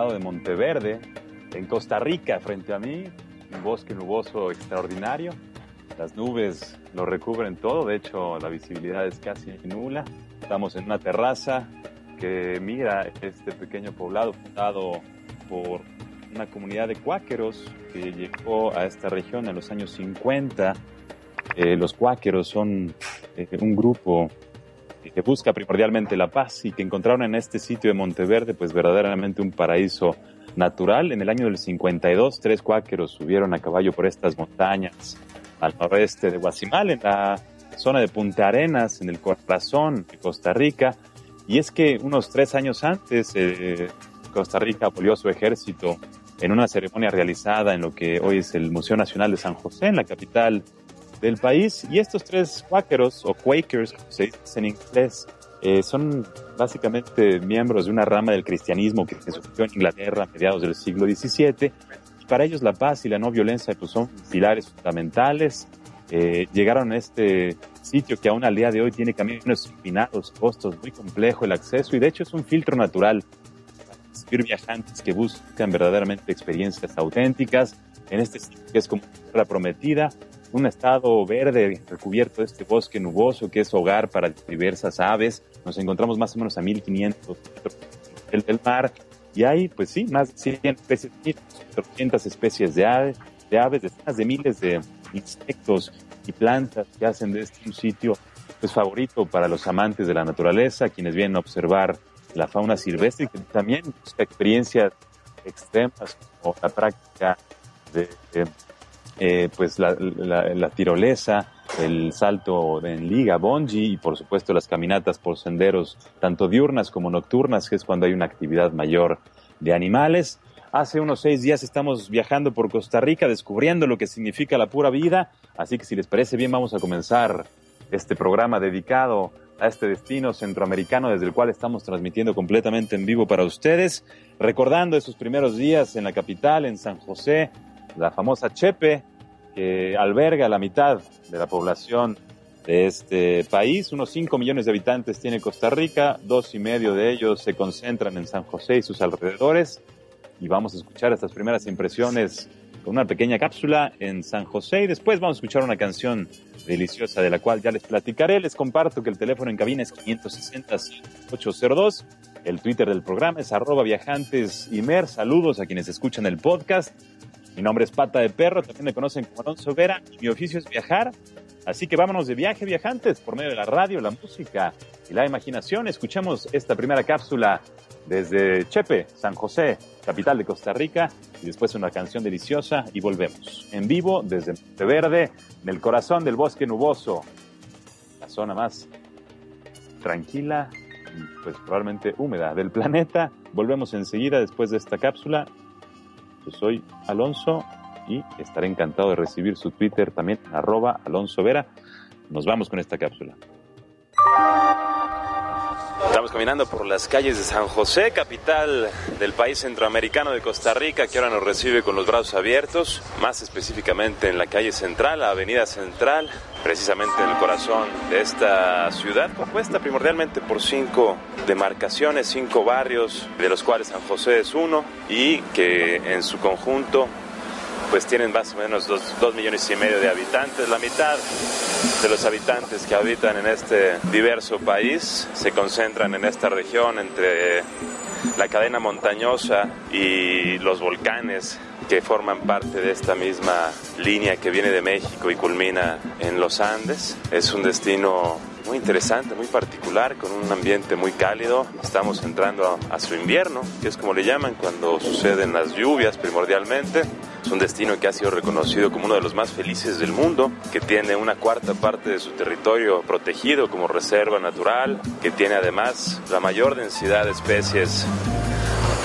Poblado de Monteverde, en Costa Rica, frente a mí, un bosque nuboso extraordinario. Las nubes lo recubren todo, de hecho la visibilidad es casi nula. Estamos en una terraza que mira este pequeño poblado fundado por una comunidad de cuáqueros que llegó a esta región en los años 50. Eh, los cuáqueros son eh, un grupo busca primordialmente la paz y que encontraron en este sitio de Monteverde pues verdaderamente un paraíso natural. En el año del 52, tres cuáqueros subieron a caballo por estas montañas al noroeste de Guasimal, en la zona de Punta Arenas, en el corazón de Costa Rica. Y es que unos tres años antes, eh, Costa Rica apoyó a su ejército en una ceremonia realizada en lo que hoy es el Museo Nacional de San José, en la capital del país. Y estos tres cuáqueros, o quakers, como se dice en inglés, eh, son básicamente miembros de una rama del cristianismo que se surgió en Inglaterra a mediados del siglo XVII. Y para ellos la paz y la no violencia pues, son pilares fundamentales. Eh, llegaron a este sitio que aún al día de hoy tiene caminos empinados, costos muy complejo el acceso y de hecho es un filtro natural para recibir viajantes que buscan verdaderamente experiencias auténticas en este sitio que es como la prometida, un estado verde recubierto de este bosque nuboso que es hogar para diversas aves. Nos encontramos más o menos a 1500 metros del, del mar y hay, pues sí, más de 100 especies, 400 especies de aves, de aves, decenas de miles de insectos y plantas que hacen de este un sitio pues favorito para los amantes de la naturaleza, quienes vienen a observar la fauna silvestre y que también busca experiencias extremas como la práctica de, de eh, pues la, la, tirolesa, el salto en liga, bungee y por supuesto las caminatas por senderos tanto diurnas como nocturnas, que es cuando hay una actividad mayor de animales. Hace unos seis días estamos viajando por Costa Rica, descubriendo lo que significa la pura vida, así que si les parece bien vamos a comenzar este programa dedicado a este destino centroamericano desde el cual estamos transmitiendo completamente en vivo para ustedes, recordando esos primeros días en la capital, en San José, la famosa Chepe, que alberga la mitad de la población de este país. Unos 5 millones de habitantes tiene Costa Rica, dos y medio de ellos se concentran en San José y sus alrededores. Y vamos a escuchar estas primeras impresiones con una pequeña cápsula en San José y después vamos a escuchar una canción deliciosa de la cual ya les platicaré. Les comparto que el teléfono en cabina es 560-802. El Twitter del programa es arroba viajantes y mer. Saludos a quienes escuchan el podcast. Mi nombre es Pata de Perro, también me conocen como Alonso Vera y mi oficio es viajar. Así que vámonos de viaje, viajantes, por medio de la radio, la música y la imaginación. Escuchamos esta primera cápsula desde Chepe, San José, capital de Costa Rica, y después una canción deliciosa y volvemos. En vivo desde Monteverde, en el corazón del bosque nuboso, la zona más tranquila pues probablemente húmeda del planeta. Volvemos enseguida después de esta cápsula. Yo soy Alonso y estaré encantado de recibir su Twitter también, arroba Alonso Vera. Nos vamos con esta cápsula. Estamos caminando por las calles de San José, capital del país centroamericano de Costa Rica, que ahora nos recibe con los brazos abiertos, más específicamente en la calle central, la avenida central, precisamente en el corazón de esta ciudad, compuesta primordialmente por cinco demarcaciones, cinco barrios, de los cuales San José es uno, y que en su conjunto pues tienen más o menos dos, dos, millones y medio de habitantes. La mitad de los habitantes que habitan en este diverso país se concentran en esta región entre la cadena montañosa y los volcanes que forman parte de esta misma línea que viene de México y culmina en los Andes. Es un destino muy interesante, muy particular, con un ambiente muy cálido. Estamos entrando a, su invierno, que es como le llaman cuando suceden las lluvias primordialmente Es un destino que ha sido reconocido como uno de los más felices del mundo, que tiene una cuarta parte de su territorio protegido como reserva natural, que tiene además la mayor densidad de especies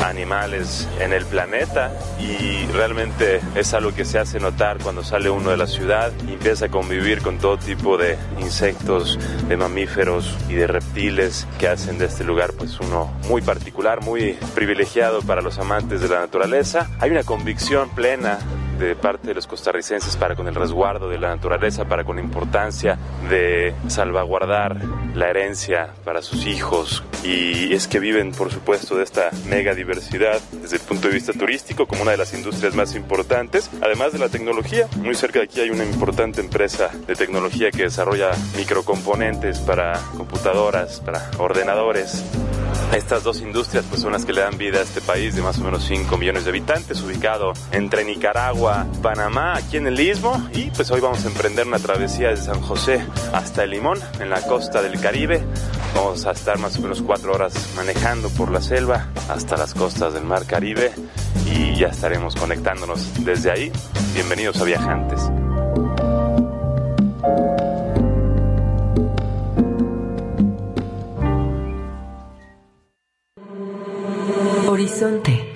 animales en el planeta y realmente es algo que se hace notar cuando sale uno de la ciudad y empieza a convivir con todo tipo de insectos, de mamíferos y de reptiles que hacen de este lugar pues uno muy particular, muy privilegiado para los amantes de la naturaleza. Hay una convicción plena de parte de los costarricenses para con el resguardo de la naturaleza, para con la importancia de salvaguardar la herencia para sus hijos. Y es que viven, por supuesto, de esta mega diversidad desde el punto de vista turístico como una de las industrias más importantes, además de la tecnología. Muy cerca de aquí hay una importante empresa de tecnología que desarrolla microcomponentes para computadoras, para ordenadores. Estas dos industrias pues, son las que le dan vida a este país de más o menos 5 millones de habitantes, ubicado entre Nicaragua, Panamá, aquí en el Istmo. Y pues hoy vamos a emprender una travesía desde San José hasta el Limón, en la costa del Caribe. Vamos a estar más o menos 4 horas manejando por la selva hasta las costas del Mar Caribe y ya estaremos conectándonos desde ahí. Bienvenidos a Viajantes. Horizonte.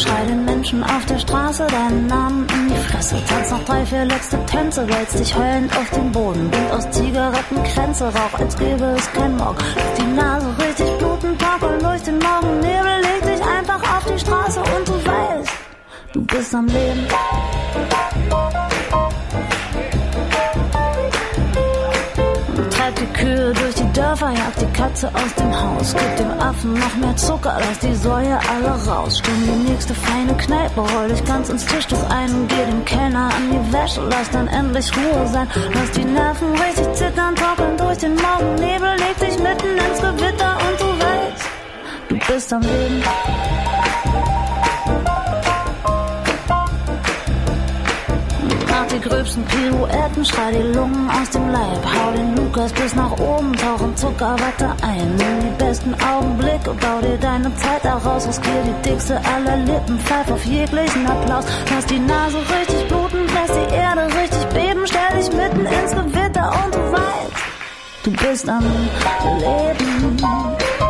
Schrei den Menschen auf der Straße deinen Namen in die Fresse. Tanz noch drei, vier letzte Tänze, wälz dich heulend auf den Boden. Bild aus Zigaretten Kränze, Rauch, als gäbe es kein Morgen. Lass die Nase richtig bluten, Tag durch den Morgennebel. Leg dich einfach auf die Straße und du weißt, du bist am Leben. Treib die Kühe durch die Dörfer, jag die Katze aus dem Haus. Gib dem Affen noch mehr Zucker, lass die Säue alle raus. Stimm die nächste feine Kneipe, roll dich ganz ins Tischtuch ein und geh dem Kellner an die Wäsche. Lass dann endlich Ruhe sein, lass die Nerven richtig zittern, torkeln durch den Morgennebel. Leg dich mitten ins Gewitter und du weißt, du bist am Leben. Die gröbsten Pirouetten, schrei die Lungen aus dem Leib. Hau den Lukas bis nach oben, tauch in Zuckerwatte ein. Nimm die besten Augenblicke, bau dir deine Zeit daraus. Riskier die dickste aller Lippen, pfeif auf jeglichen Applaus. Lass die Nase richtig bluten, lass die Erde richtig beben. Stell dich mitten ins Gewitter und du weißt, du bist am Leben.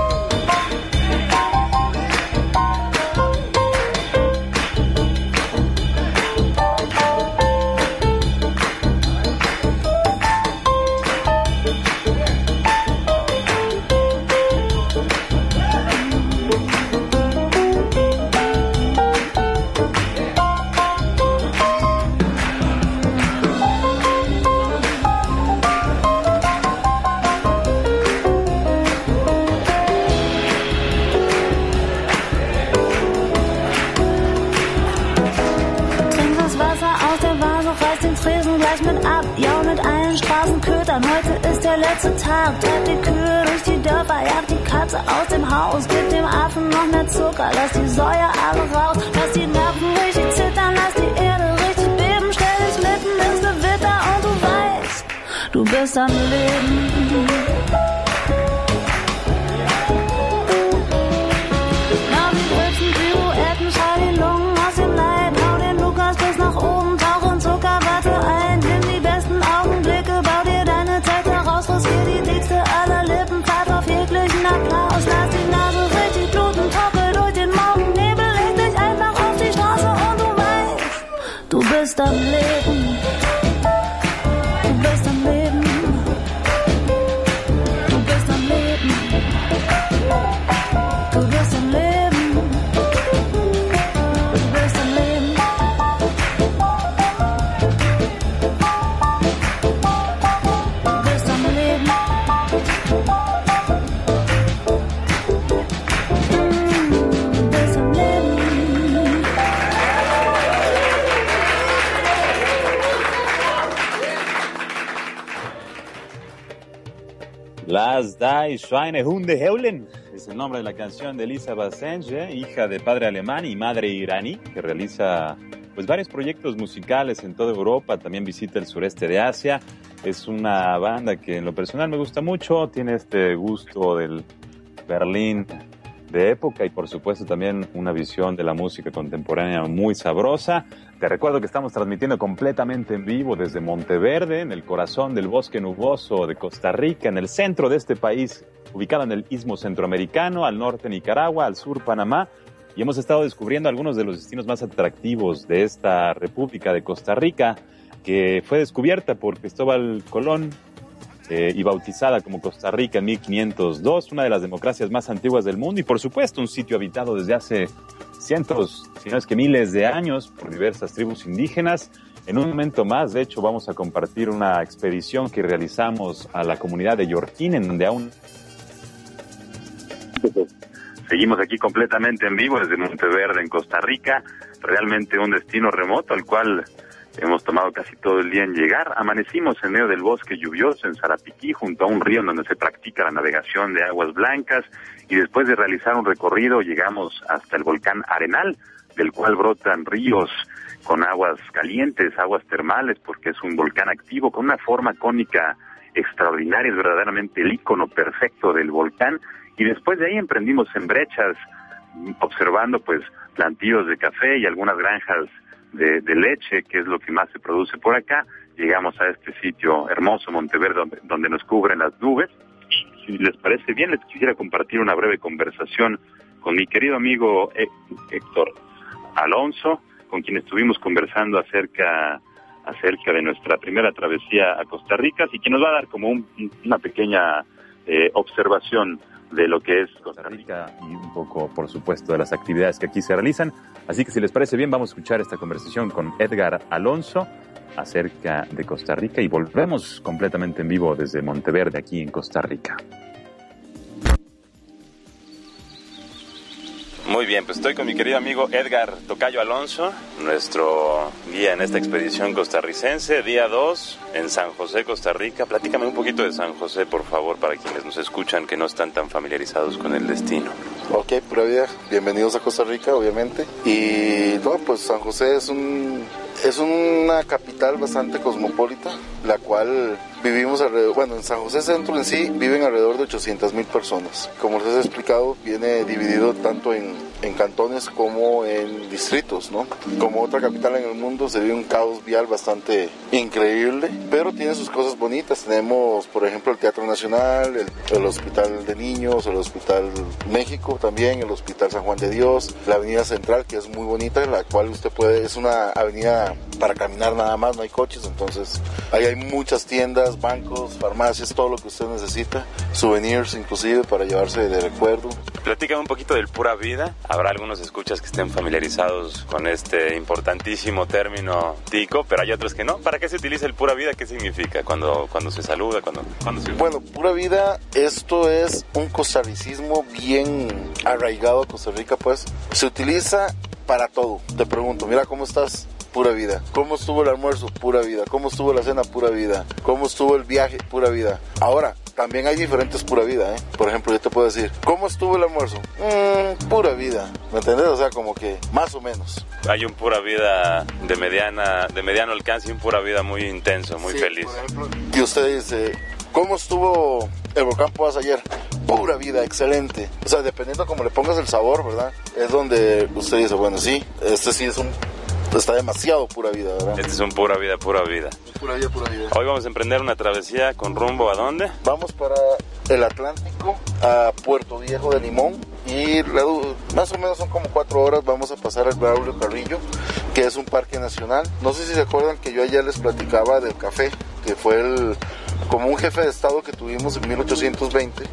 Ab. Ja, mit allen Straßenkötern, heute ist der letzte Tag. Treib die Kühe durch die Dörfer, jag die Katze aus dem Haus. Gib dem Affen noch mehr Zucker, lass die Säue alle raus. Lass die Nerven richtig zittern, lass die Erde richtig beben. Stell dich mitten ins Gewitter und du weißt, du bist am Leben. stumbling Las die Schweine, Hunde heulen. es el nombre de la canción de Elisa Basenge, hija de padre alemán y madre iraní, que realiza pues varios proyectos musicales en toda Europa, también visita el sureste de Asia. Es una banda que en lo personal me gusta mucho, tiene este gusto del Berlín de época y por supuesto también una visión de la música contemporánea muy sabrosa. Te recuerdo que estamos transmitiendo completamente en vivo desde Monteverde, en el corazón del bosque nuboso de Costa Rica, en el centro de este país, ubicado en el istmo centroamericano, al norte Nicaragua, al sur Panamá. Y hemos estado descubriendo algunos de los destinos más atractivos de esta República de Costa Rica, que fue descubierta por Cristóbal Colón eh, y bautizada como Costa Rica en 1502, una de las democracias más antiguas del mundo y por supuesto un sitio habitado desde hace cientos, si no es que miles de años por diversas tribus indígenas. En un momento más, de hecho, vamos a compartir una expedición que realizamos a la comunidad de Yorquín, en donde aún Seguimos aquí completamente en vivo desde Monteverde, en Costa Rica, realmente un destino remoto al cual Hemos tomado casi todo el día en llegar. Amanecimos en medio del bosque lluvioso en Sarapiquí, junto a un río donde se practica la navegación de aguas blancas. Y después de realizar un recorrido, llegamos hasta el volcán Arenal, del cual brotan ríos con aguas calientes, aguas termales, porque es un volcán activo con una forma cónica extraordinaria, es verdaderamente el icono perfecto del volcán. Y después de ahí emprendimos en brechas, observando pues plantíos de café y algunas granjas de, leche, que es lo que más se produce por acá. Llegamos a este sitio hermoso, Monteverde, donde, nos cubren las nubes. Si les parece bien, les quisiera compartir una breve conversación con mi querido amigo Héctor Alonso, con quien estuvimos conversando acerca acerca de nuestra primera travesía a Costa Rica y que nos va a dar como una pequeña eh, observación de lo que es Costa Rica y un poco, por supuesto, de las actividades que aquí se realizan. Así que si les parece bien, vamos a escuchar esta conversación con Edgar Alonso acerca de Costa Rica y volvemos completamente en vivo desde Monteverde, aquí en Costa Rica. Bien, pues estoy con mi querido amigo Edgar Tocayo Alonso, nuestro guía en esta expedición costarricense, día 2 en San José, Costa Rica. Platícame un poquito de San José, por favor, para quienes nos escuchan que no están tan familiarizados con el destino. Ok, pura vida, bienvenidos a Costa Rica, obviamente. Y no, pues San José es un es una capital bastante cosmopolita, la cual vivimos alrededor, bueno, en San José Centro en sí viven alrededor de 800 mil personas. Como les he explicado, viene dividido tanto en, en, cantones como en distritos, ¿no? Como otra capital en el mundo se vive un caos vial bastante increíble, pero tiene sus cosas bonitas. Tenemos, por ejemplo, el Teatro Nacional, el, el Hospital de Niños, el Hospital México también, el Hospital San Juan de Dios, la Avenida Central, que es muy bonita, la cual usted puede, es una avenida para caminar nada más, no hay coches, entonces ahí hay muchas tiendas, bancos, farmacias, todo lo que usted necesita, souvenirs inclusive para llevarse de recuerdo. Platícame un poquito del pura vida. Habrá algunos escuchas que estén familiarizados con este importantísimo término tico, pero hay otros que no. ¿Para qué se utiliza el pura vida? ¿Qué significa cuando, cuando se saluda? Cuando, cuando se... Bueno, pura vida, esto es un costarricismo bien arraigado a Costa Rica, pues se utiliza para todo. Te pregunto, mira cómo estás, pura vida. ¿Cómo estuvo el almuerzo? Pura vida. ¿Cómo estuvo la cena? Pura vida. ¿Cómo estuvo el viaje? Pura vida. Ahora, también hay diferentes pura vida, ¿eh? Por ejemplo, yo te puedo decir, ¿cómo estuvo el almuerzo? Mmm, pura vida. ¿Me entendés? O sea, como que más o menos. Hay un pura vida de mediana, de mediano alcance y un pura vida muy intenso, muy feliz. Por ejemplo, y usted dice, ¿cómo estuvo el volcán Poas ayer? Pura vida, excelente. O sea, dependiendo cómo le pongas el sabor, ¿verdad? Es donde usted dice, bueno, sí, este sí es un está demasiado pura vida, ¿verdad? Este es un pura vida, pura vida. Pura vida, pura vida. Hoy vamos a emprender una travesía con rumbo a dónde? Vamos para el Atlántico, a Puerto Viejo de Limón. Y más o menos son como cuatro horas. Vamos a pasar al Braulio Carrillo, que es un parque nacional. No sé si se acuerdan que yo ayer les platicaba del café, que fue el, como un jefe de estado que tuvimos en 1820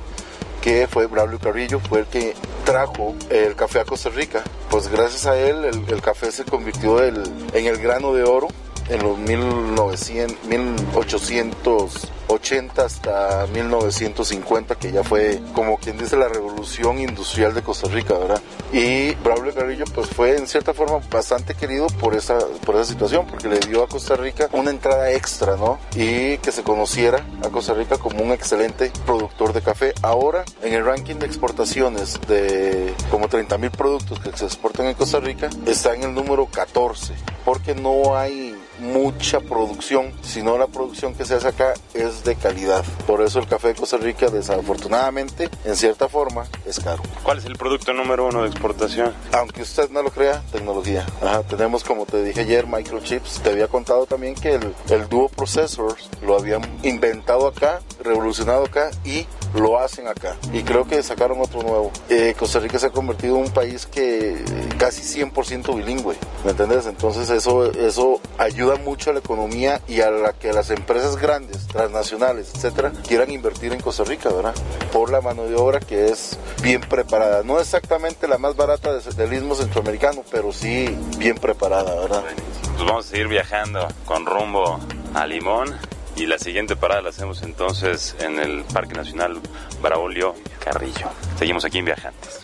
que fue Braulio Carrillo, fue el que trajo el café a Costa Rica. Pues gracias a él el, café se convirtió en el grano de oro en los 1900, 1800 80 hasta 1950, que ya fue como quien dice la revolución industrial de Costa Rica, ¿verdad? Y Braulio Carrillo pues fue en cierta forma bastante querido por esa, por esa situación, porque le dio a Costa Rica una entrada extra, ¿no? Y que se conociera a Costa Rica como un excelente productor de café. Ahora, en el ranking de exportaciones de como 30 mil productos que se exportan en Costa Rica, está en el número 14, porque no hay mucha producción, sino la producción que se hace acá es de calidad. Por eso el café de Costa Rica, desafortunadamente, en cierta forma, es caro. ¿Cuál es el producto número uno de exportación? Aunque usted no lo crea, tecnología. Ajá, tenemos, como te dije ayer, microchips. Te había contado también que el, el Duo Processor lo habían inventado acá, revolucionado acá y lo hacen acá. Y creo que sacaron otro nuevo. Eh, Costa Rica se ha convertido en un país que casi 100% bilingüe, ¿me entiendes? Entonces eso, eso ayuda mucho a la economía y a la que las empresas grandes, transnacionales, etcétera, quieran invertir en Costa Rica, ¿verdad? Por la mano de obra que es bien preparada. No exactamente la más barata del istmo centroamericano, pero sí bien preparada, ¿verdad? Pues vamos a seguir viajando con rumbo a Limón y la siguiente parada la hacemos entonces en el Parque Nacional Braulio Carrillo. Seguimos aquí en Viajantes.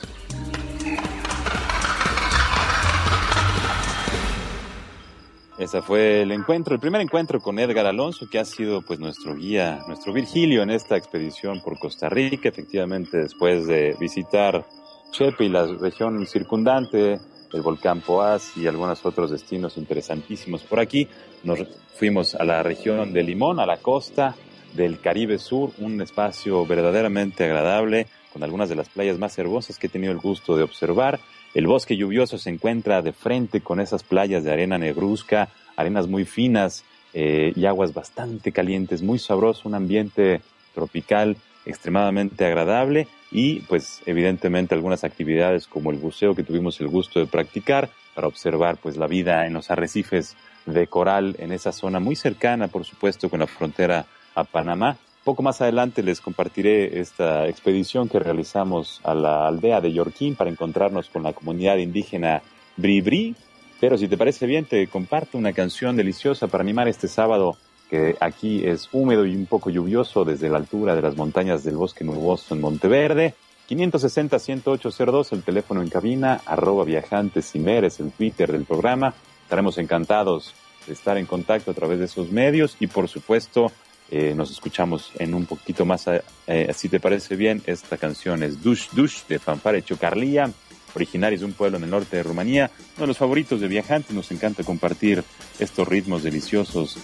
Ese fue el encuentro, el primer encuentro con Edgar Alonso, que ha sido pues nuestro guía, nuestro Virgilio en esta expedición por Costa Rica. Efectivamente, después de visitar Chepe y la región circundante, el volcán Poás y algunos otros destinos interesantísimos por aquí, nos fuimos a la región de Limón, a la costa del Caribe Sur, un espacio verdaderamente agradable, con algunas de las playas más hermosas que he tenido el gusto de observar. El bosque lluvioso se encuentra de frente con esas playas de arena negruzca, arenas muy finas eh, y aguas bastante calientes, muy sabroso, un ambiente tropical extremadamente agradable y pues evidentemente algunas actividades como el buceo que tuvimos el gusto de practicar para observar pues la vida en los arrecifes de coral en esa zona muy cercana por supuesto con la frontera a Panamá poco más adelante les compartiré esta expedición que realizamos a la aldea de Yorquín para encontrarnos con la comunidad indígena Bribri. Pero si te parece bien, te comparto una canción deliciosa para animar este sábado que aquí es húmedo y un poco lluvioso desde la altura de las montañas del bosque nuboso en Monteverde. 560-10802, el teléfono en cabina, arroba viajantes y es el Twitter del programa. Estaremos encantados de estar en contacto a través de esos medios y por supuesto eh, nos escuchamos en un poquito más, eh, si te parece bien, esta canción es Dush Dush de Fanfare Chocarlía, originarios de un pueblo en el norte de Rumanía, uno de los favoritos de viajantes, nos encanta compartir estos ritmos deliciosos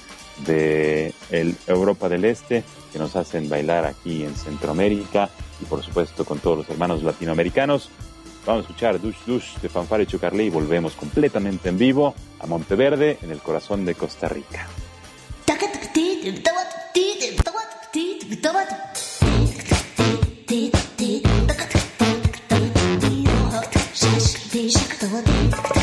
de Europa del Este que nos hacen bailar aquí en Centroamérica y por supuesto con todos los hermanos latinoamericanos. Vamos a escuchar Dush Dush de Fanfare Chocarlía y volvemos completamente en vivo a Monteverde, en el corazón de Costa Rica. диктовать. Диктовать.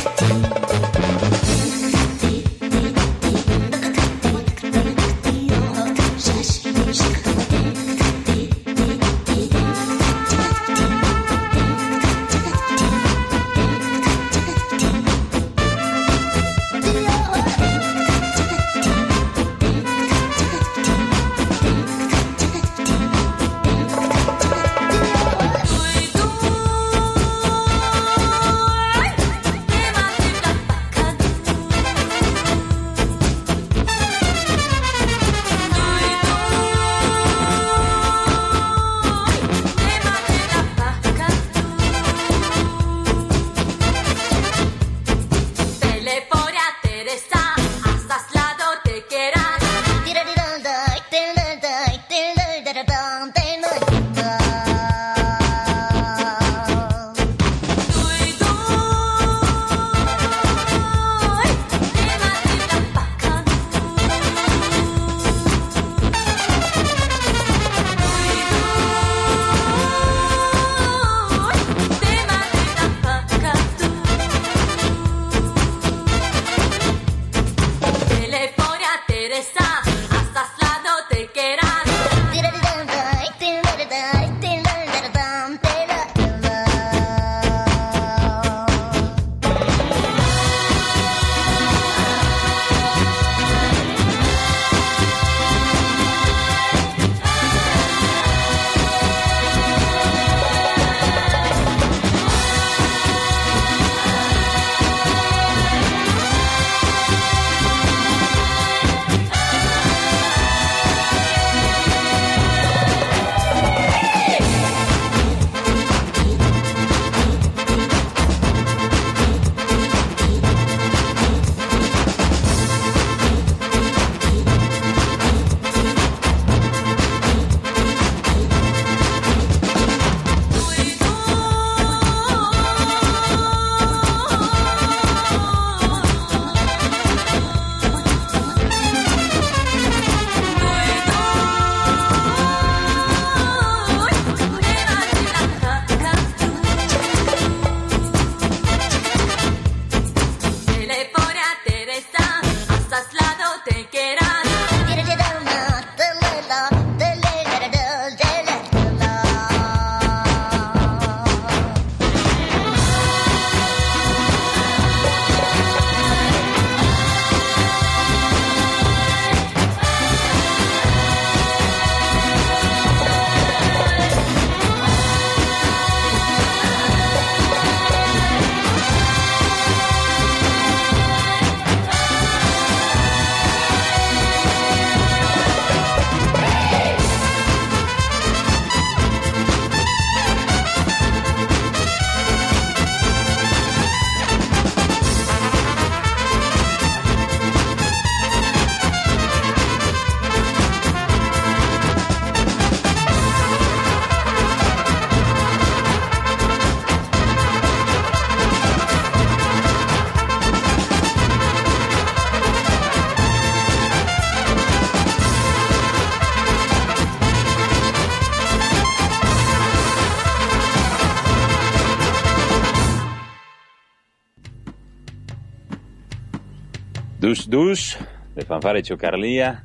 Dush Dush de Fanfare Chocarlía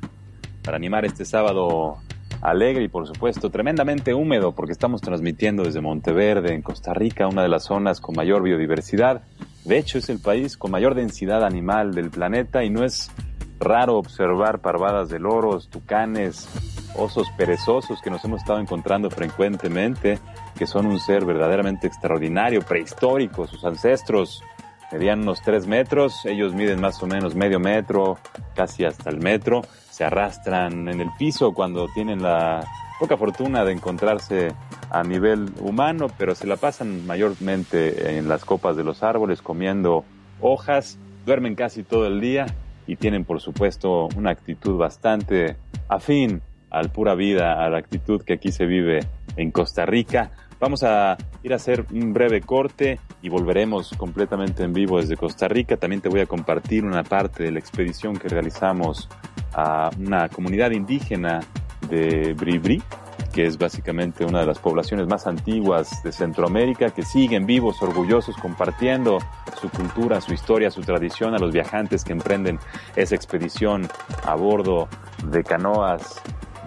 para animar este sábado alegre y por supuesto tremendamente húmedo porque estamos transmitiendo desde Monteverde en Costa Rica, una de las zonas con mayor biodiversidad. De hecho es el país con mayor densidad animal del planeta y no es raro observar parvadas de loros, tucanes, osos perezosos que nos hemos estado encontrando frecuentemente, que son un ser verdaderamente extraordinario, prehistórico, sus ancestros medían unos tres metros, ellos miden más o menos medio metro, casi hasta el metro, se arrastran en el piso cuando tienen la poca fortuna de encontrarse a nivel humano, pero se la pasan mayormente en las copas de los árboles comiendo hojas, duermen casi todo el día y tienen por supuesto una actitud bastante afín al pura vida, a la actitud que aquí se vive en Costa Rica. Vamos a ir a hacer un breve corte y volveremos completamente en vivo desde Costa Rica. También te voy a compartir una parte de la expedición que realizamos a una comunidad indígena de Bribri, que es básicamente una de las poblaciones más antiguas de Centroamérica, que siguen vivos, orgullosos, compartiendo su cultura, su historia, su tradición a los viajantes que emprenden esa expedición a bordo de canoas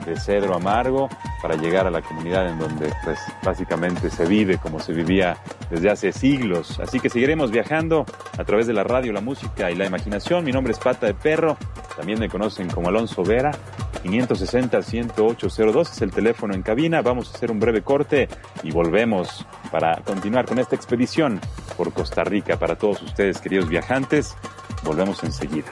de cedro amargo para llegar a la comunidad en donde pues básicamente se vive como se vivía desde hace siglos. Así que seguiremos viajando a través de la radio, la música y la imaginación. Mi nombre es Pata de Perro, también me conocen como Alonso Vera. 560-10802 es el teléfono en cabina. Vamos a hacer un breve corte y volvemos para continuar con esta expedición por Costa Rica para todos ustedes, queridos viajantes. Volvemos enseguida.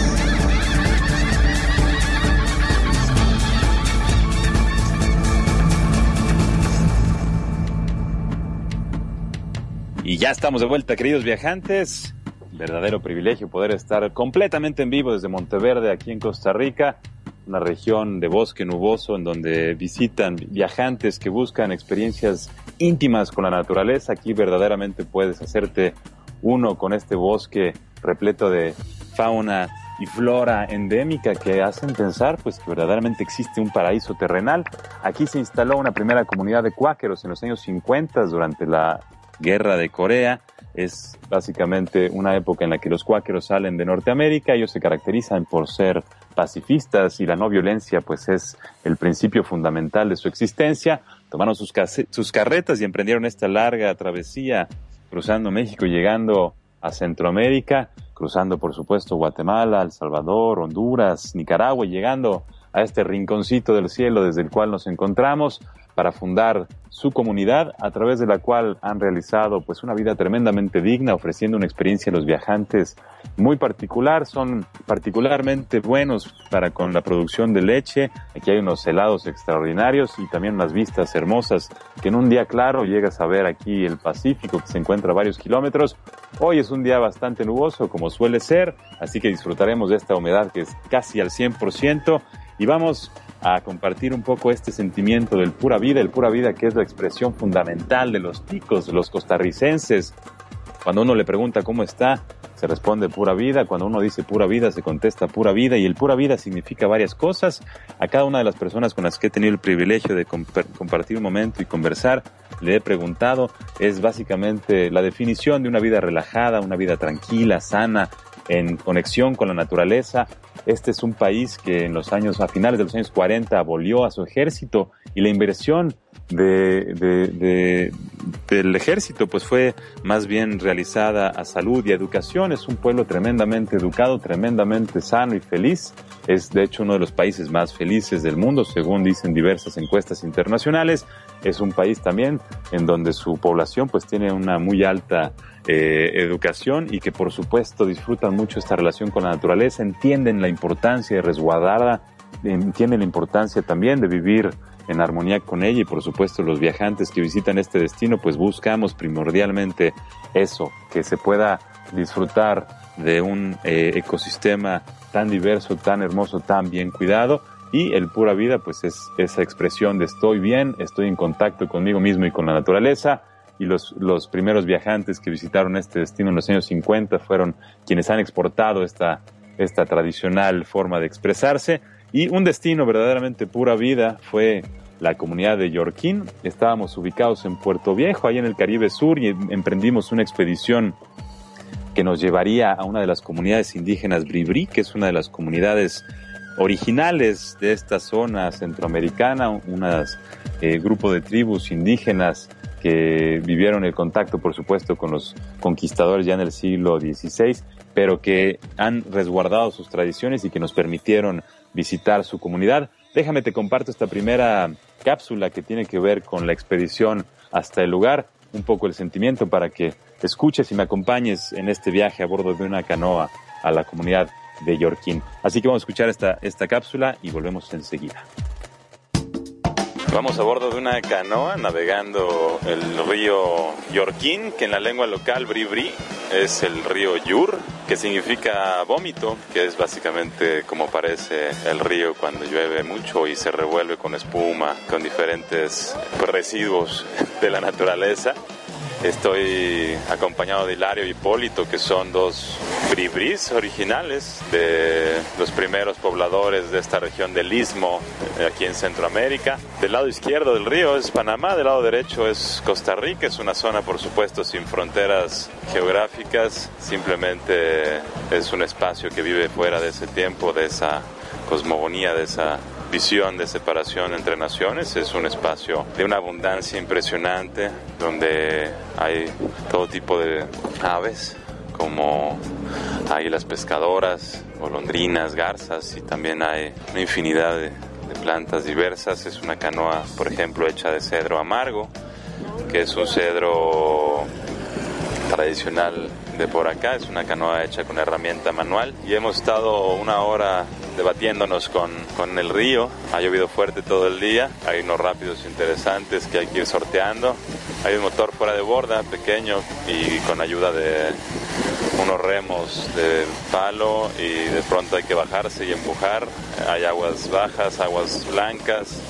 Y ya estamos de vuelta, queridos viajantes. Verdadero privilegio poder estar completamente en vivo desde Monteverde, aquí en Costa Rica, una región de bosque nuboso en donde visitan viajantes que buscan experiencias íntimas con la naturaleza. Aquí verdaderamente puedes hacerte uno con este bosque repleto de fauna y flora endémica que hacen pensar pues que verdaderamente existe un paraíso terrenal. Aquí se instaló una primera comunidad de cuáqueros en los años 50 durante la Guerra de Corea. Es básicamente una época en la que los cuáqueros salen de Norteamérica. Ellos se caracterizan por ser pacifistas y la no violencia pues es el principio fundamental de su existencia. Tomaron sus, carretas y emprendieron esta larga travesía cruzando México llegando a Centroamérica, cruzando por supuesto Guatemala, El Salvador, Honduras, Nicaragua y llegando a este rinconcito del cielo desde el cual nos encontramos para fundar su comunidad a través de la cual han realizado pues una vida tremendamente digna ofreciendo una experiencia a los viajantes muy particular. Son particularmente buenos para con la producción de leche. Aquí hay unos helados extraordinarios y también unas vistas hermosas que en un día claro llegas a ver aquí el Pacífico que se encuentra a varios kilómetros. Hoy es un día bastante nuboso como suele ser así que disfrutaremos de esta humedad que es casi al 100% y vamos a compartir un poco este sentimiento del pura vida, el pura vida que es la expresión fundamental de los ticos, los costarricenses. Cuando uno le pregunta cómo está, se responde pura vida. Cuando uno dice pura vida, se contesta pura vida. Y el pura vida significa varias cosas. A cada una de las personas con las que he tenido el privilegio de compartir un momento y conversar, le he preguntado, es básicamente la definición de una vida relajada, una vida tranquila, sana, en conexión con la naturaleza. Este es un país que en los años, a finales de los años 40, abolió a su ejército y la inversión de, de, del ejército pues fue más bien realizada a salud y educación. Es un pueblo tremendamente educado, tremendamente sano y feliz. Es de hecho uno de los países más felices del mundo, según dicen diversas encuestas internacionales. Es un país también en donde su población pues tiene una muy alta eh, educación y que por supuesto disfrutan mucho esta relación con la naturaleza, entienden la importancia de resguardarla, entienden la importancia también de vivir en armonía con ella y por supuesto los viajantes que visitan este destino pues buscamos primordialmente eso, que se pueda disfrutar de un eh, ecosistema tan diverso, tan hermoso, tan bien cuidado. Y el pura vida, pues es esa expresión de estoy bien, estoy en contacto conmigo mismo y con la naturaleza. Y los, los primeros viajantes que visitaron este destino en los años 50 fueron quienes han exportado esta, esta tradicional forma de expresarse. Y un destino verdaderamente pura vida fue la comunidad de Yorquín. Estábamos ubicados en Puerto Viejo, ahí en el Caribe Sur, y emprendimos una expedición que nos llevaría a una de las comunidades indígenas Bribri, que es una de las comunidades originales de esta zona centroamericana, un eh, grupo de tribus indígenas que vivieron el contacto, por supuesto, con los conquistadores ya en el siglo XVI, pero que han resguardado sus tradiciones y que nos permitieron visitar su comunidad. Déjame te comparto esta primera cápsula que tiene que ver con la expedición hasta el lugar, un poco el sentimiento para que escuches y me acompañes en este viaje a bordo de una canoa a la comunidad de Yorquín. Así que vamos a escuchar esta, esta cápsula y volvemos enseguida. Vamos a bordo de una canoa navegando el río Yorquín, que en la lengua local Bribri es el río Yur, que significa vómito, que es básicamente como parece el río cuando llueve mucho y se revuelve con espuma, con diferentes residuos de la naturaleza. Estoy acompañado de Hilario y Hipólito, que son dos bribris originales de los primeros pobladores de esta región del Istmo, eh, aquí en Centroamérica. Del lado izquierdo del río es Panamá, del lado derecho es Costa Rica. Es una zona, por supuesto, sin fronteras geográficas. Simplemente es un espacio que vive fuera de ese tiempo, de esa cosmogonía, de esa visión de separación entre naciones. Es un espacio de una abundancia impresionante donde hay todo tipo de aves como águilas pescadoras, golondrinas, garzas y también hay una infinidad de, de plantas diversas. Es una canoa, por ejemplo, hecha de cedro amargo, que es un cedro tradicional de por acá. Es una canoa hecha con herramienta manual y hemos estado una hora debatiéndonos con, con el río. Ha llovido fuerte todo el día, hay unos rápidos interesantes que hay que ir sorteando. Hay un motor fuera de borda, pequeño, y con ayuda de unos remos de palo y de pronto hay que bajarse y empujar. Hay aguas bajas, aguas blancas.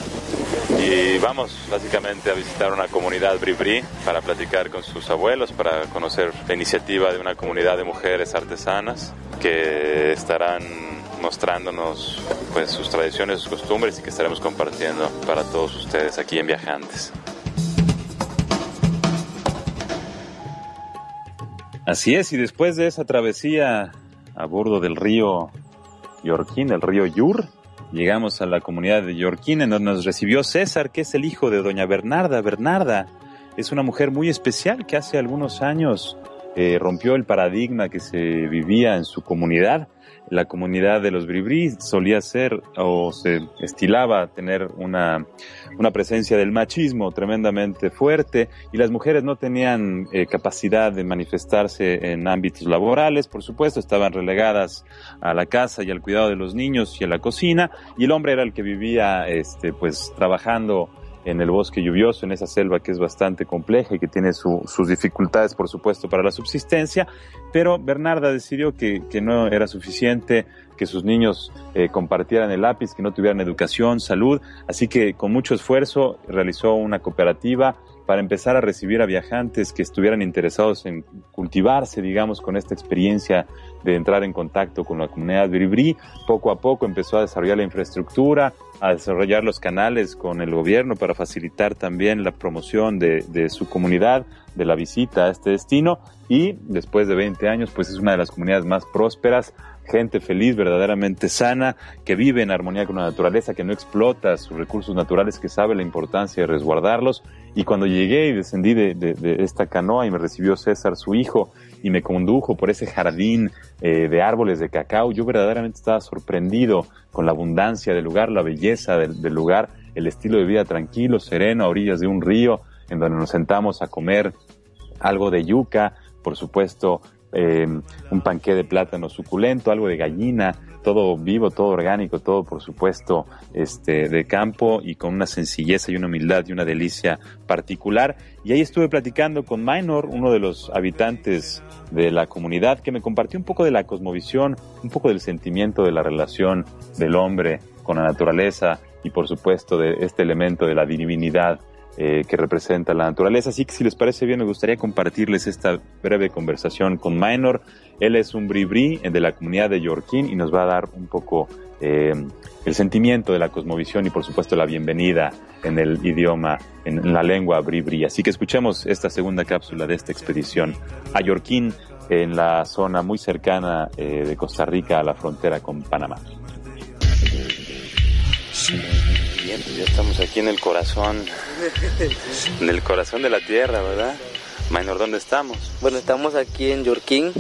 Y vamos básicamente a visitar una comunidad bribri para platicar con sus abuelos, para conocer la iniciativa de una comunidad de mujeres artesanas que estarán mostrándonos pues sus tradiciones, sus costumbres y que estaremos compartiendo para todos ustedes aquí en Viajantes. Así es, y después de esa travesía a bordo del río Yorquín, el río Yur, llegamos a la comunidad de Yorquín en donde nos recibió César, que es el hijo de doña Bernarda. Bernarda es una mujer muy especial que hace algunos años eh, rompió el paradigma que se vivía en su comunidad la comunidad de los bribri solía ser o se estilaba tener una, una presencia del machismo tremendamente fuerte y las mujeres no tenían eh, capacidad de manifestarse en ámbitos laborales, por supuesto, estaban relegadas a la casa y al cuidado de los niños y a la cocina y el hombre era el que vivía este, pues trabajando en el bosque lluvioso, en esa selva que es bastante compleja y que tiene sus dificultades, por supuesto, para la subsistencia, pero Bernarda decidió que, que no era suficiente que sus niños eh, compartieran el lápiz, que no tuvieran educación, salud, así que con mucho esfuerzo realizó una cooperativa para empezar a recibir a viajantes que estuvieran interesados en cultivarse, digamos, con esta experiencia de entrar en contacto con la comunidad Bribri. Poco a poco empezó a desarrollar la infraestructura, a desarrollar los canales con el gobierno para facilitar también la promoción de, de, su comunidad, de la visita a este destino y después de 20 años pues es una de las comunidades más prósperas, gente feliz, verdaderamente sana, que vive en armonía con la naturaleza, que no explota sus recursos naturales, que sabe la importancia de resguardarlos. Y cuando llegué y descendí de, esta canoa y me recibió César, su hijo, y me condujo por ese jardín eh, de árboles de cacao, yo verdaderamente estaba sorprendido con la abundancia del lugar, la belleza del, del lugar, el estilo de vida tranquilo, sereno, a orillas de un río, en donde nos sentamos a comer algo de yuca, por supuesto, eh, un panqué de plátano suculento, algo de gallina, todo vivo, todo orgánico, todo por supuesto este de campo y con una sencillez y una humildad y una delicia particular. Y ahí estuve platicando con Minor, uno de los habitantes de la comunidad, que me compartió un poco de la cosmovisión, un poco del sentimiento de la relación del hombre con la naturaleza y por supuesto de este elemento de la divinidad eh, que representa la naturaleza. Así que si les parece bien, me gustaría compartirles esta breve conversación con Minor. Él es un bribri de la comunidad de Yorkin y nos va a dar un poco eh, el sentimiento de la cosmovisión y por supuesto la bienvenida en el idioma, en la lengua bribri. Así que escuchemos esta segunda cápsula de esta expedición a Yorkin en la zona muy cercana eh, de Costa Rica a la frontera con Panamá. Pues ya estamos aquí en el corazón, en el corazón de la tierra, ¿verdad? Minor, ¿dónde estamos? Bueno, estamos aquí en Yorquín,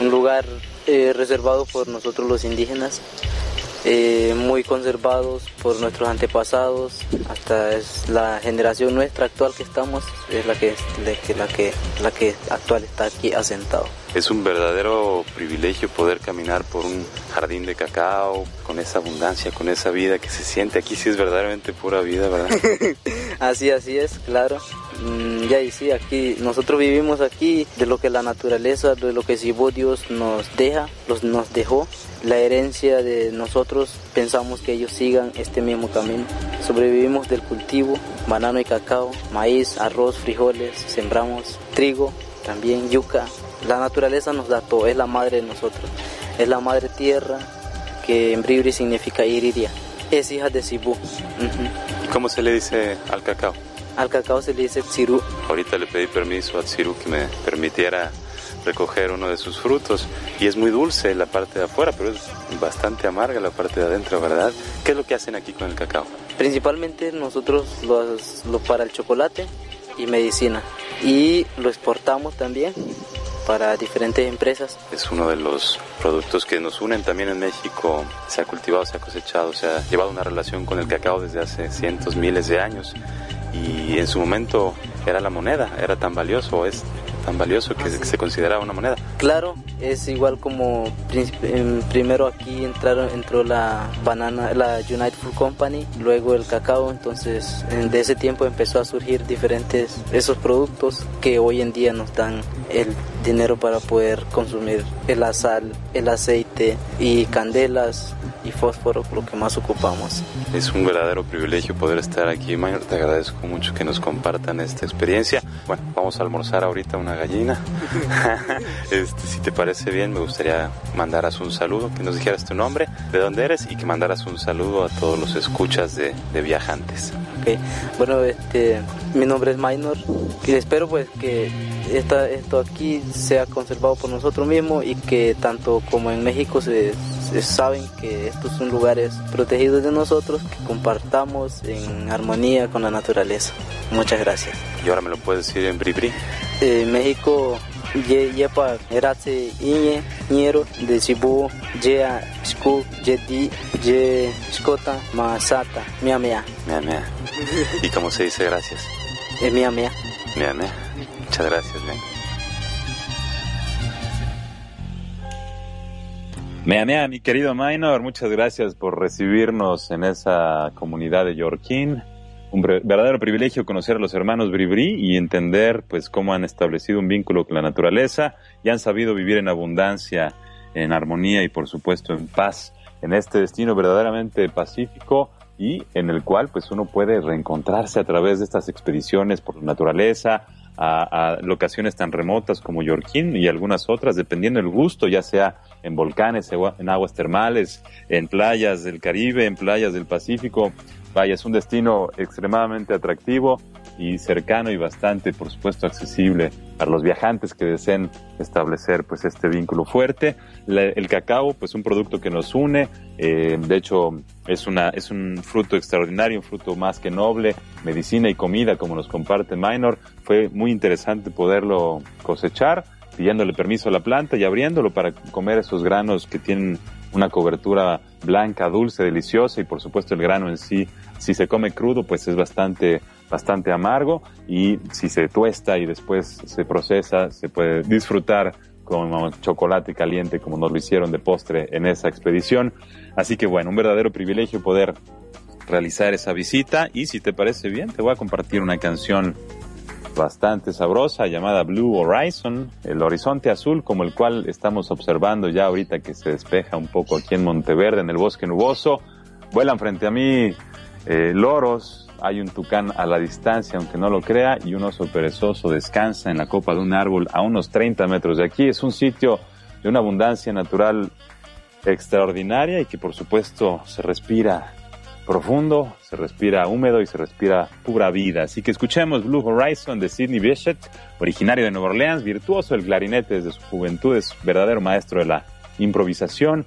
un lugar eh, reservado por nosotros los indígenas, eh, muy conservados por nuestros antepasados, hasta es la generación nuestra actual que estamos, es la que, la que, la que, la que actual está aquí asentado. Es un verdadero privilegio poder caminar por un jardín de cacao, con esa abundancia, con esa vida que se siente. Aquí sí es verdaderamente pura vida, ¿verdad? así, así es, claro. Mm, ya y sí, aquí nosotros vivimos aquí de lo que la naturaleza, de lo que si Dios nos deja, los, nos dejó. La herencia de nosotros, pensamos que ellos sigan este mismo camino. Sobrevivimos del cultivo, banano y cacao, maíz, arroz, frijoles, sembramos trigo, también yuca, la naturaleza nos da todo, es la madre de nosotros. Es la madre tierra, que en Bribri significa iridia. Es hija de Sibú. ¿Cómo se le dice al cacao? Al cacao se le dice Tsiru. Ahorita le pedí permiso a Tsiru que me permitiera recoger uno de sus frutos y es muy dulce la parte de afuera, pero es bastante amarga la parte de adentro, ¿verdad? ¿Qué es lo que hacen aquí con el cacao? Principalmente nosotros lo para el chocolate y medicina y lo exportamos también para diferentes empresas. Es uno de los productos que nos unen también en México. Se ha cultivado, se ha cosechado, se ha llevado una relación con el cacao desde hace cientos, miles de años. Y en su momento era la moneda, era tan valioso, es tan valioso que se consideraba una moneda. Claro, es igual como primero aquí entraron, entró la banana, la United Fruit Company, luego el cacao, entonces de ese tiempo empezó a surgir diferentes esos productos que hoy en día nos dan el dinero para poder consumir el sal, el aceite y candelas y fósforo, lo que más ocupamos. Es un verdadero privilegio poder estar aquí, Mayor. Te agradezco mucho que nos compartan esta experiencia. Bueno, vamos a almorzar ahorita una gallina. este, si te parece bien, me gustaría mandaras un saludo, que nos dijeras tu nombre, de dónde eres y que mandaras un saludo a todos los escuchas de, de viajantes. Okay. Bueno, este, mi nombre es Minor y espero pues que esta, esto aquí sea conservado por nosotros mismos y que tanto como en México se, saben que estos son lugares protegidos de nosotros, que compartamos en armonía con la naturaleza. Muchas gracias. ¿Y ahora me lo puedes decir en Bribri? Eh, México ye yepa eratse iñe ñero de sibu yea sku di ye skota masata mia mia mia mia y cómo se dice gracias eh, mia mia mia mia muchas gracias men Mea, mea, mi querido Minor, muchas gracias por recibirnos en esa comunidad de Yorkin. Un verdadero privilegio conocer a los hermanos Bribri y entender pues cómo han establecido un vínculo con la naturaleza y han sabido vivir en abundancia, en armonía y por supuesto en paz en este destino verdaderamente pacífico y en el cual pues uno puede reencontrarse a través de estas expediciones por la naturaleza a, a locaciones tan remotas como Yorquín y algunas otras dependiendo del gusto ya sea en volcanes, en aguas termales, en playas del Caribe, en playas del Pacífico Vaya, es un destino extremadamente atractivo y cercano y bastante, por supuesto, accesible para los viajantes que deseen establecer pues este vínculo fuerte. el cacao, pues un producto que nos une, eh, de hecho es, una, es un fruto extraordinario, un fruto más que noble, medicina y comida, como nos comparte Minor. Fue muy interesante poderlo cosechar, pidiéndole permiso a la planta y abriéndolo para comer esos granos que tienen una cobertura blanca, dulce, deliciosa y por supuesto el grano en sí si se come crudo, pues es bastante, bastante amargo y si se tuesta y después se procesa, se puede disfrutar con chocolate caliente como nos lo hicieron de postre en esa expedición. Así que bueno, un verdadero privilegio poder realizar esa visita y si te parece bien te voy a compartir una canción bastante sabrosa llamada Blue Horizon, el horizonte azul como el cual estamos observando ya ahorita que se despeja un poco aquí en Monteverde, en el bosque nuboso. Vuelan frente a mí eh, loros, hay un tucán a la distancia, aunque no lo crea, y un oso perezoso descansa en la copa de un árbol a unos 30 metros de aquí. Es un sitio de una abundancia natural extraordinaria y que por supuesto se respira profundo, se respira húmedo y se respira pura vida. Así que escuchemos Blue Horizon de Sidney Bechet, originario de Nueva Orleans, virtuoso del clarinete desde su juventud, es verdadero maestro de la improvisación.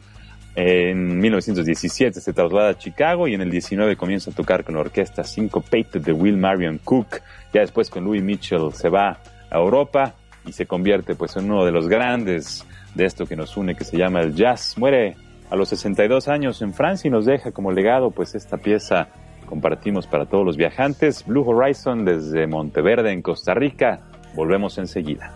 En 1917 se traslada a Chicago y en el 19 comienza a tocar con la orquesta Syncopated de Will Marion Cook. Ya después con Louis Mitchell se va a Europa y se convierte pues en uno de los grandes de esto que nos une que se llama el jazz. Muere a los 62 años en Francia y nos deja como legado pues esta pieza compartimos para todos los viajantes, Blue Horizon desde Monteverde en Costa Rica. Volvemos enseguida.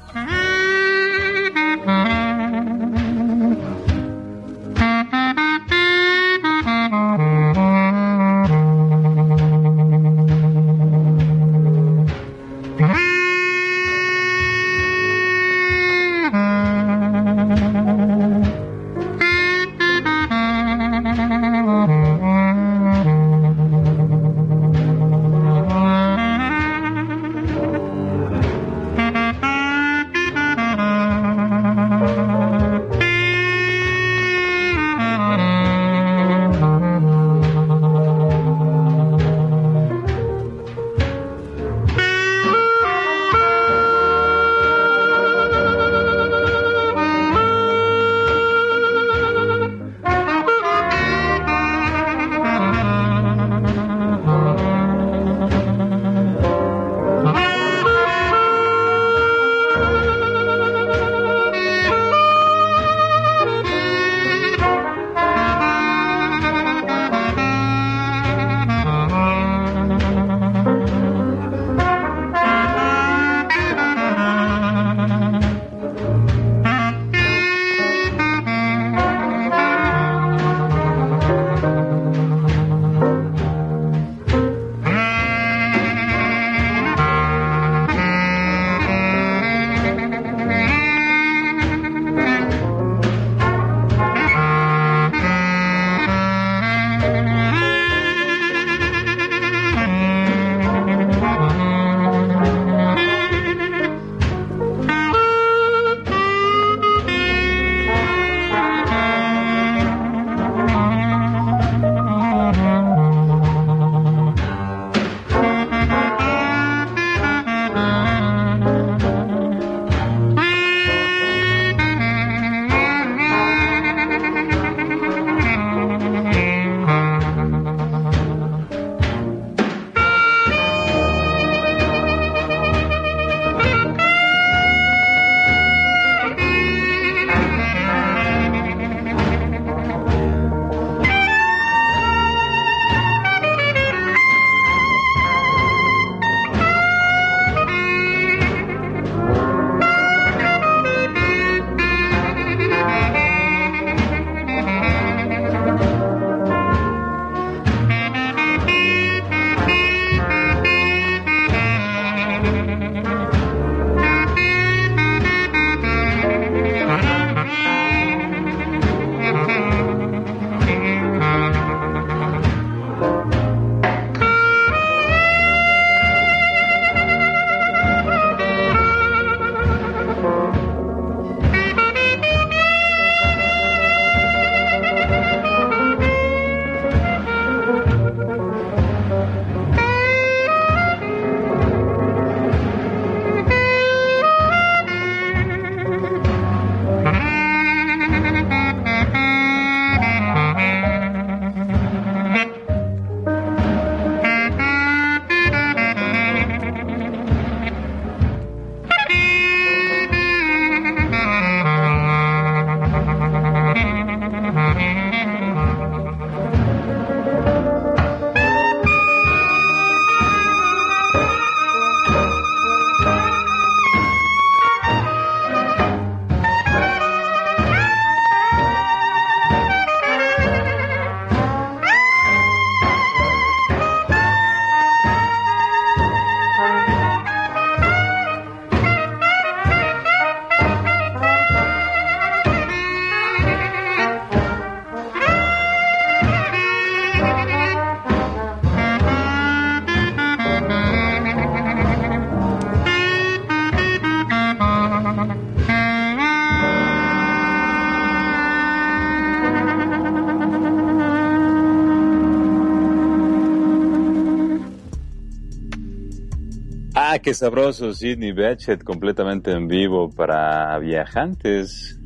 Qué sabroso, Sidney Bechet, completamente en vivo para viajantes.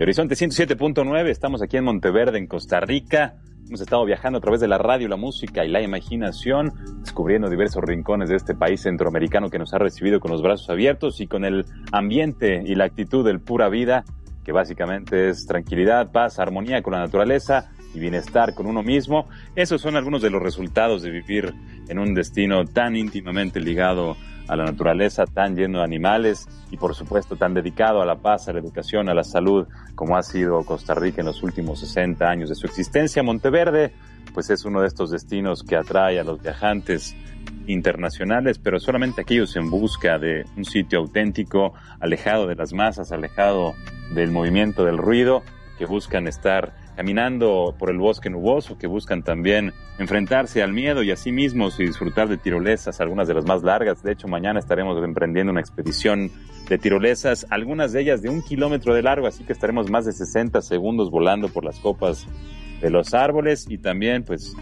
Horizonte 107.9, estamos aquí en Monteverde, en Costa Rica. Hemos estado viajando a través de la radio, la música y la imaginación, descubriendo diversos rincones de este país centroamericano que nos ha recibido con los brazos abiertos y con el ambiente y la actitud del pura vida, que básicamente es tranquilidad, paz, armonía con la naturaleza y bienestar con uno mismo. Esos son algunos de los resultados de vivir en un destino tan íntimamente ligado a la naturaleza, tan lleno de animales y por supuesto tan dedicado a la paz, a la educación, a la salud, como ha sido Costa Rica en los últimos 60 años de su existencia. Monteverde, pues es uno de estos destinos que atrae a los viajantes internacionales, pero solamente aquellos en busca de un sitio auténtico, alejado de las masas, alejado del movimiento del ruido, que buscan estar caminando por el bosque nuboso, que buscan también enfrentarse al miedo y a sí mismos y disfrutar de tirolesas, algunas de las más largas. De hecho, mañana estaremos emprendiendo una expedición de tirolesas, algunas de ellas de un kilómetro de largo, así que estaremos más de 60 segundos volando por las copas de los árboles y también pues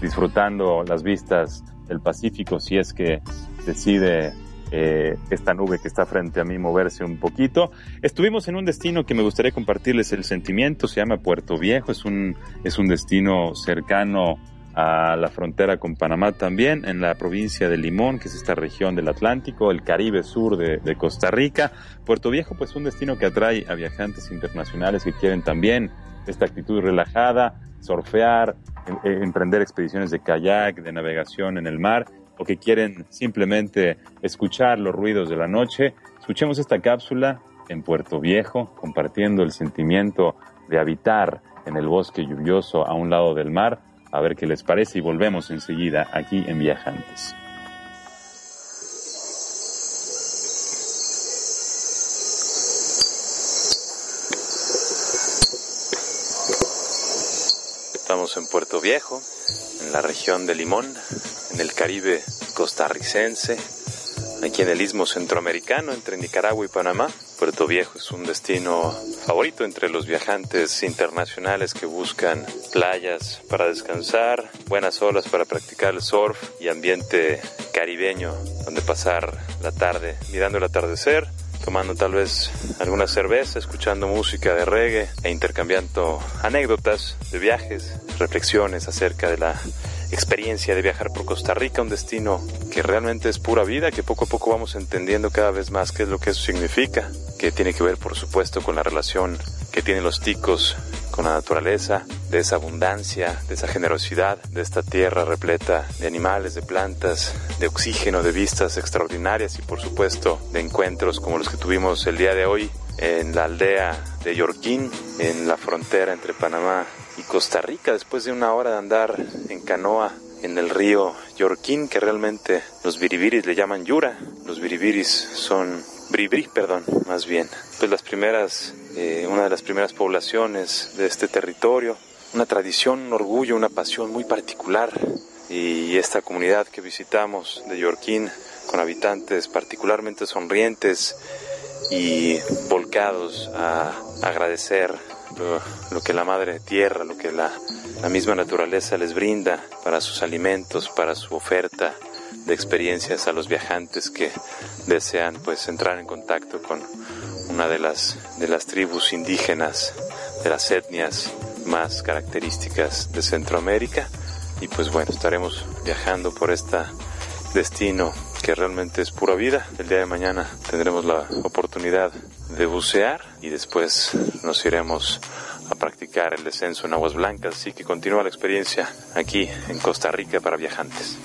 disfrutando las vistas del Pacífico si es que decide eh, esta nube que está frente a mí moverse un poquito. Estuvimos en un destino que me gustaría compartirles el sentimiento, se llama Puerto Viejo, es un, es un destino cercano a la frontera con Panamá también, en la provincia de Limón, que es esta región del Atlántico, el Caribe sur de, de Costa Rica. Puerto Viejo, pues un destino que atrae a viajantes internacionales que quieren también esta actitud relajada, surfear, em- em- emprender expediciones de kayak, de navegación en el mar, o que quieren simplemente escuchar los ruidos de la noche. Escuchemos esta cápsula en Puerto Viejo, compartiendo el sentimiento de habitar en el bosque lluvioso a un lado del mar, a ver qué les parece y volvemos enseguida aquí en Viajantes. Estamos en Puerto Viejo, en la región de Limón, en el Caribe costarricense, aquí en el istmo centroamericano entre Nicaragua y Panamá. Puerto Viejo es un destino favorito entre los viajantes internacionales que buscan playas para descansar, buenas olas para practicar el surf y ambiente caribeño donde pasar la tarde mirando el atardecer tomando tal vez alguna cerveza, escuchando música de reggae e intercambiando anécdotas de viajes, reflexiones acerca de la experiencia de viajar por Costa Rica, un destino que realmente es pura vida, que poco a poco vamos entendiendo cada vez más qué es lo que eso significa, que tiene que ver por supuesto con la relación que tienen los ticos con la naturaleza, de esa abundancia, de esa generosidad, de esta tierra repleta de animales, de plantas, de oxígeno, de vistas extraordinarias y por supuesto de encuentros como los que tuvimos el día de hoy en la aldea de Yorquín, en la frontera entre Panamá y Costa Rica, después de una hora de andar en canoa en el río Yorquín, que realmente los biribiris le llaman Yura, los biribiris son Bribri, perdón, más bien. Pues las primeras, eh, una de las primeras poblaciones de este territorio, una tradición, un orgullo, una pasión muy particular. Y esta comunidad que visitamos de Yorquín, con habitantes particularmente sonrientes y volcados a agradecer lo, lo que la madre tierra, lo que la, la misma naturaleza les brinda para sus alimentos, para su oferta de experiencias a los viajantes que desean pues entrar en contacto con una de las de las tribus indígenas de las etnias más características de Centroamérica. Y pues bueno estaremos viajando por este destino que realmente es pura vida. El día de mañana tendremos la oportunidad de bucear y después nos iremos a practicar el descenso en aguas blancas. Así que continúa la experiencia aquí en Costa Rica para viajantes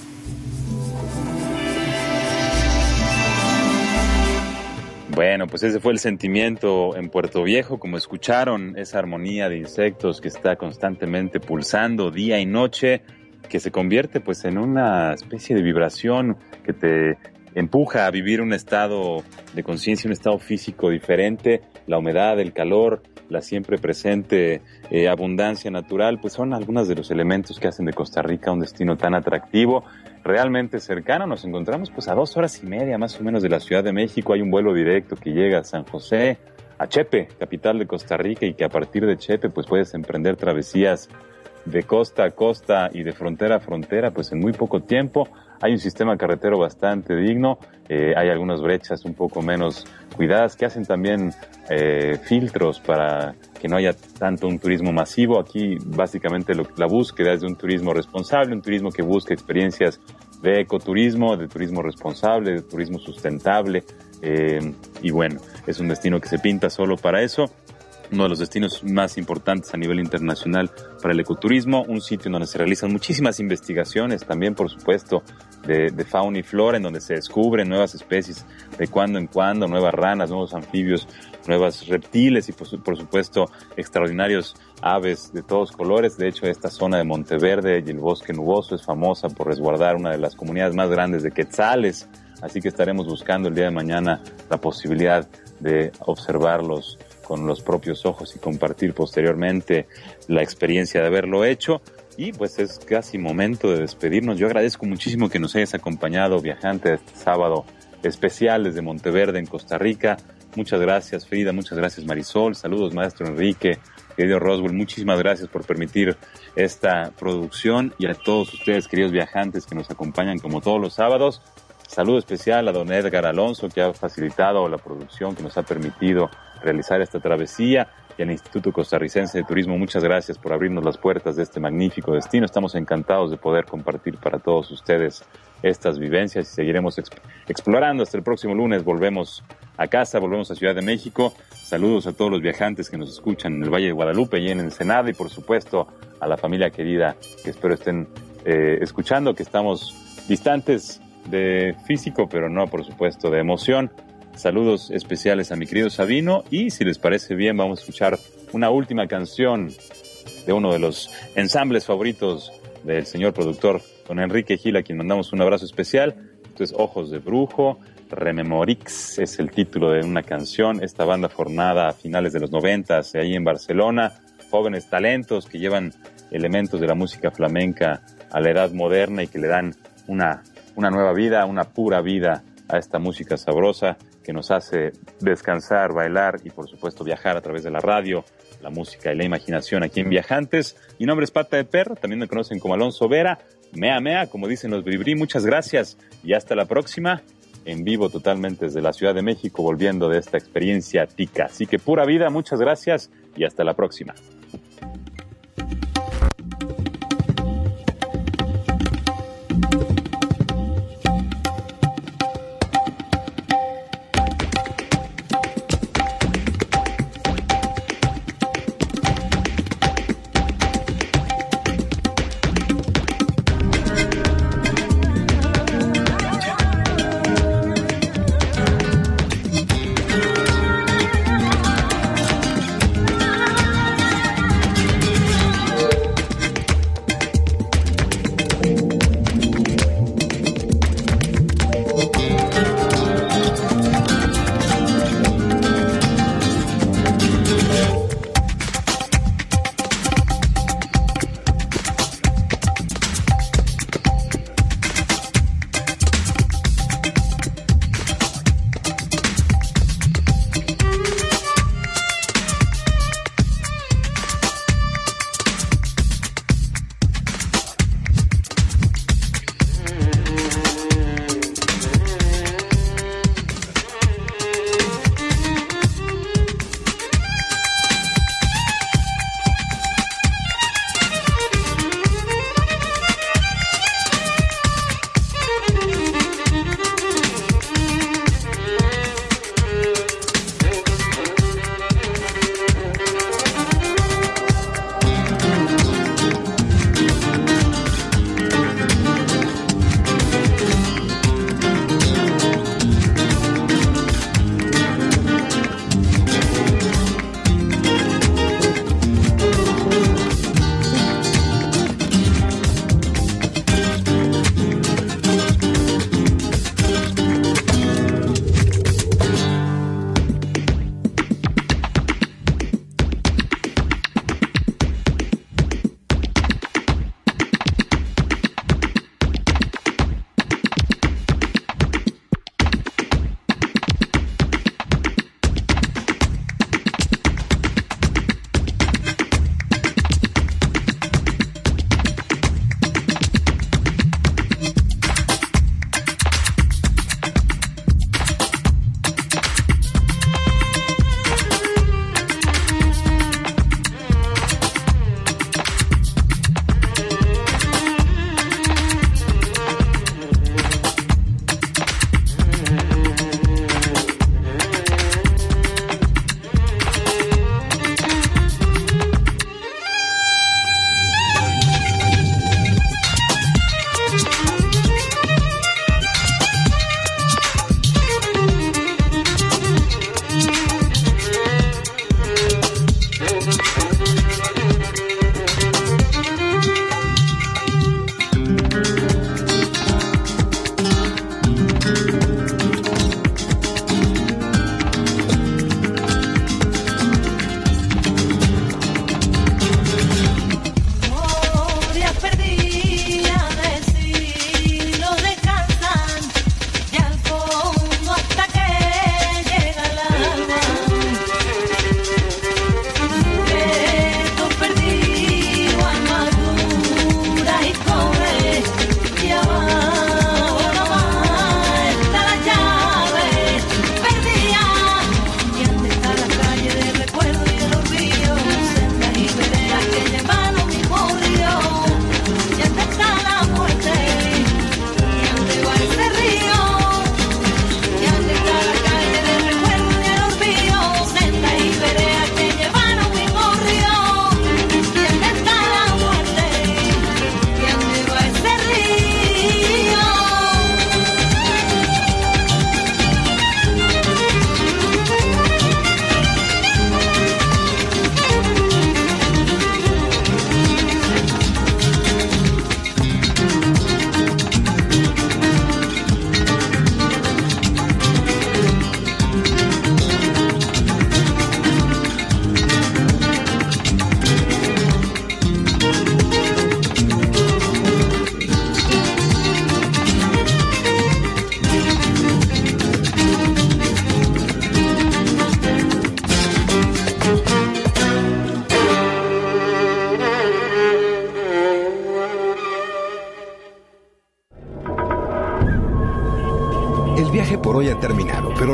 Bueno, pues ese fue el sentimiento en Puerto Viejo, como escucharon, esa armonía de insectos que está constantemente pulsando día y noche, que se convierte pues en una especie de vibración que te empuja a vivir un estado de conciencia, un estado físico diferente, la humedad, el calor, la siempre presente eh, abundancia natural, pues son algunos de los elementos que hacen de Costa Rica un destino tan atractivo, realmente cercano. Nos encontramos pues a dos horas y media más o menos de la Ciudad de México. Hay un vuelo directo que llega a San José, a Chepe, capital de Costa Rica, y que a partir de Chepe pues puedes emprender travesías de costa a costa y de frontera a frontera, pues en muy poco tiempo. Hay un sistema carretero bastante digno, eh, hay algunas brechas un poco menos cuidadas que hacen también eh, filtros para que no haya tanto un turismo masivo. Aquí básicamente la búsqueda es de un turismo responsable, un turismo que busca experiencias de ecoturismo, de turismo responsable, de turismo sustentable. Eh, y bueno, es un destino que se pinta solo para eso uno de los destinos más importantes a nivel internacional para el ecoturismo, un sitio donde se realizan muchísimas investigaciones, también por supuesto de, fauna y flora, en donde se descubren nuevas especies de cuando en cuando, nuevas ranas, nuevos anfibios, nuevas reptiles y por, supuesto extraordinarios aves de todos colores. De hecho, esta zona de Monteverde y el bosque nuboso es famosa por resguardar una de las comunidades más grandes de quetzales, así que estaremos buscando el día de mañana la posibilidad de observarlos con los propios ojos y compartir posteriormente la experiencia de haberlo hecho. Y pues es casi momento de despedirnos. Yo agradezco muchísimo que nos hayas acompañado, viajante, este sábado especial desde Monteverde, en Costa Rica. Muchas gracias, Frida. Muchas gracias, Marisol. Saludos, maestro Enrique. Querido Roswell, muchísimas gracias por permitir esta producción y a todos ustedes, queridos viajantes que nos acompañan como todos los sábados. Saludo especial a don Edgar Alonso, que ha facilitado la producción, que nos ha permitido realizar esta travesía y al Instituto Costarricense de Turismo, muchas gracias por abrirnos las puertas de este magnífico destino. Estamos encantados de poder compartir para todos ustedes estas vivencias y seguiremos explorando. Hasta el próximo lunes volvemos a casa, volvemos a Ciudad de México. Saludos a todos los viajantes que nos escuchan en el Valle de Guadalupe y en Ensenada y por supuesto a la familia querida que espero estén eh, escuchando, que estamos distantes de físico, pero no por supuesto de emoción. Saludos especiales a mi querido Sabino y si les parece bien vamos a escuchar una última canción de uno de los ensambles favoritos del señor productor, don Enrique Gil, a quien mandamos un abrazo especial. Esto es Ojos de Brujo, Rememorix es el título de una canción, esta banda formada a finales de los noventas ahí en Barcelona, jóvenes talentos que llevan elementos de la música flamenca a la edad moderna y que le dan una, una nueva vida, una pura vida a esta música sabrosa que nos hace descansar, bailar y por supuesto viajar a través de la radio, la música y la imaginación aquí en Viajantes. Mi nombre es Pata de Perro, también me conocen como Alonso Vera, mea mea, como dicen los bribri, muchas gracias y hasta la próxima en vivo totalmente desde la Ciudad de México volviendo de esta experiencia tica. Así que pura vida, muchas gracias y hasta la próxima.